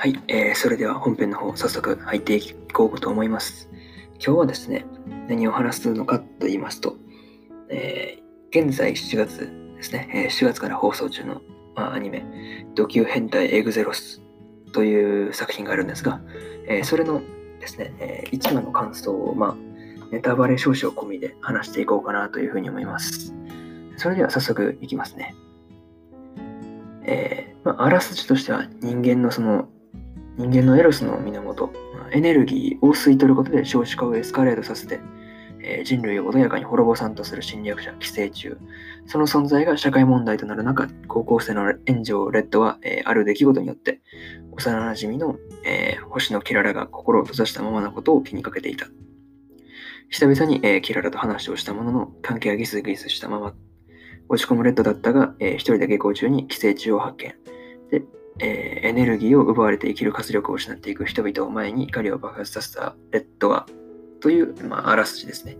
はい、えーそれでは本編の方早速入っていこうと思います。今日はですね、何を話すのかと言いますと、えー現在7月ですね、えー7月から放送中の、まあ、アニメ、ド級変態エグゼロスという作品があるんですが、えーそれのですね、え1話の感想を、まあ、ネタバレ少々込みで話していこうかなというふうに思います。それでは早速いきますね。えーまあ、あらすじとしては人間のその人間のエロスの源、エネルギーを吸い取ることで少子化をエスカレートさせて、え人類を穏やかに滅ぼさんとする侵略者、寄生虫。その存在が社会問題となる中、高校生の炎上レッドは、えーある出来事によって、幼馴染の、えー星野キララが心を閉ざしたままなことを気にかけていた。久々に、えキララと話をしたものの、関係はギスギスしたまま、落ち込むレッドだったが、えー一人で下校中に寄生虫を発見。で、えーエネルギーを奪われて生きる活力を失っていく人々を前に怒りを爆発させたレッドが、という、まあ、あらすじですね。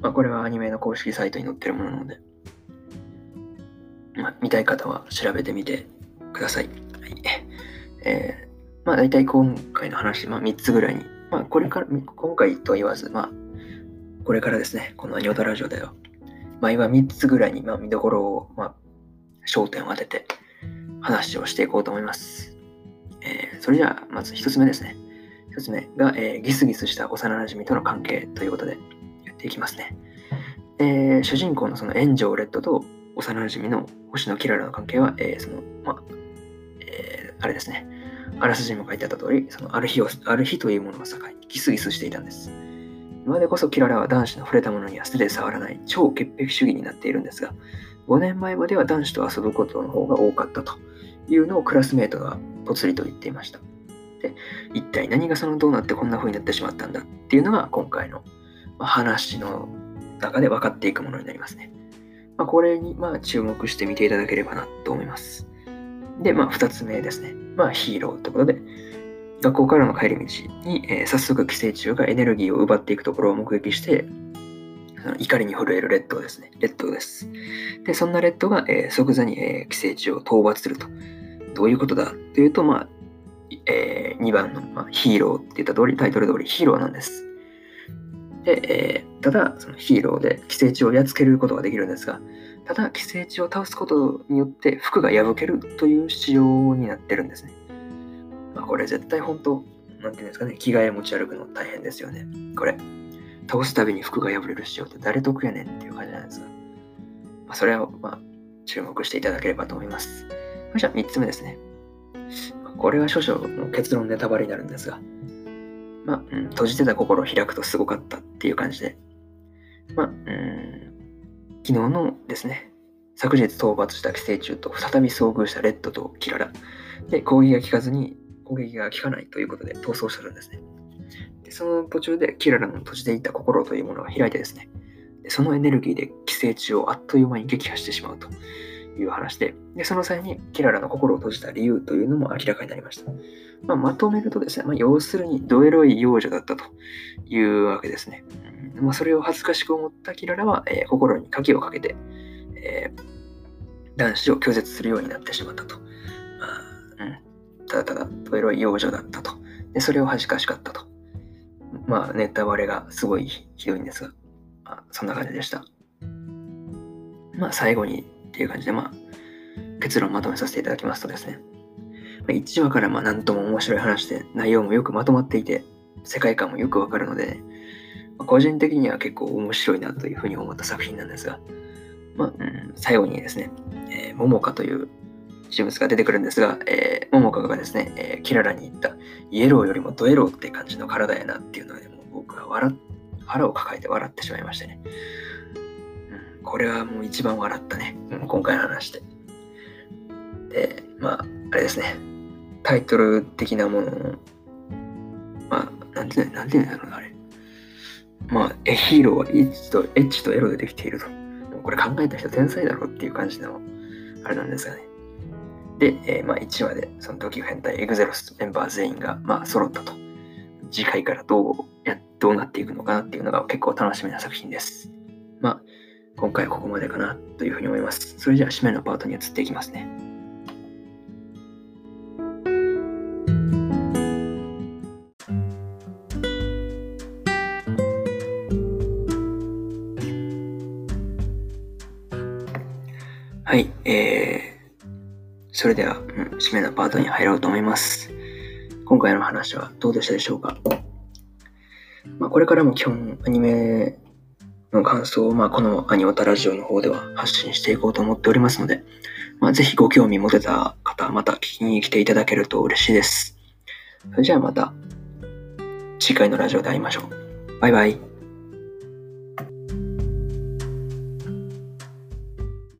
まあ、これはアニメの公式サイトに載ってるものなので、まあ、見たい方は調べてみてください。はい。えー、まあ、大体今回の話、まあ、3つぐらいに、まあ、これから、今回と言わず、まあ、これからですね、このアニオタラジオでは、まあ、今3つぐらいに、まあ、見どころを、まあ、焦点を当てて話をしていこうと思います。えーそれじゃあ、まず1つ目ですね。1つ目が、えーギスギスした幼馴染との関係ということでやっていきますね。えー主人公のその炎上レッドと幼馴染の星野キララの関係は、えーその、まあ、えーあれですね。あらすじにも書いてあった通り、そのある日を、ある日というものを境にギスギスしていたんです。今でこそキララは男子の触れたものには素手で触らない超潔癖主義になっているんですが、5年前までは男子と遊ぶことの方が多かったというのをクラスメートがぽつりと言っていました。で、一体何がそのどうなってこんな風になってしまったんだっていうのが今回の話の中で分かっていくものになりますね。まあ、これにまあ注目してみていただければなと思います。で、まあ、2つ目ですね。まあ、ヒーローということで、学校からの帰り道に、えー早速寄生虫がエネルギーを奪っていくところを目撃して、その怒りに震えるレッドですね。レッドです。で、そんなレッドが、えー即座に、えー寄生虫を討伐すると。どういうことだというと、まあ、えー2番の、まあ、ヒーローって言った通り、タイトル通りヒーローなんです。で、えーただ、そのヒーローで寄生虫をやっつけることができるんですが、ただ、寄生虫を倒すことによって服が破けるという仕様になってるんですね。まあ、これ絶対本当、なんていうんですかね、着替え持ち歩くの大変ですよね。これ、倒すたびに服が破れる仕様って誰得やねんっていう感じなんですが、まあ、それを、まあ、注目していただければと思います。じゃあ3つ目ですね。まあこれは少々の結論ネタバレになるんですが、まあ、うん、閉じてた心を開くとすごかったっていう感じで、まあ、うん、昨日のですね、昨日討伐した寄生虫と再び遭遇したレッドとキララ。で、攻撃が効かずに、攻撃が効かないということで逃走するんですね。で、その途中でキララの閉じていた心というものが開いてですね、でそのエネルギーで寄生虫をあっという間に撃破してしまうという話で、でその際にキララの心を閉じた理由というのも明らかになりました。まあ、まとめるとですね、まあ、要するにドエロい幼女だったというわけですね。うんまあ、それを恥ずかしく思ったキララは、えー心に鍵をかけて、えー男子を拒絶するようになってしまったと。まあうん、ただただドエロい幼女だったと。でそれを恥ずかしかったと。まあ、ネタバレがすごいひどいんですが、まあ、そんな感じでした。まあ、最後にっていう感じで、まあ、結論まとめさせていただきますとですね、まあ1話からまあ何とも面白い話で内容もよくまとまっていて世界観もよくわかるので、まあ個人的には結構面白いなというふうに思った作品なんですが、まあうん、最後にですね、えー、桃花という人物が出てくるんですが、えー、桃花がですね、えーキララに言ったイエローよりもドエローって感じの体やなっていうのはね、も僕は笑腹を抱えて笑ってしまいましてね。これはもう一番笑ったね。今回の話で。で、まあ、あれですね。タイトル的なものを、まあ、なんて、なんて言うんだろうな、あれ。まあ、え、ヒーローはエッチと、エッチとエロでできていると。これ考えた人天才だろっていう感じの、あれなんですがね。で、えー、まあ、1話で、その時変態エグゼロスメンバー全員が、まあ、揃ったと。次回からどうや、どうなっていくのかなっていうのが結構楽しみな作品です。まあ、今回はここまでかなというふうに思います。それじゃあ、締めのパートに移っていきますね。はい、えー、それでは、うん、締めのパートに入ろうと思います。今回の話はどうでしたでしょうか？まあ、これからも基本アニメの感想を、まあ、このアニオタラジオの方では発信していこうと思っておりますので、まあ、ぜひご興味持てた方、また聞きに来ていただけると嬉しいです。それじゃあまた次回のラジオで会いましょう。バイバイ。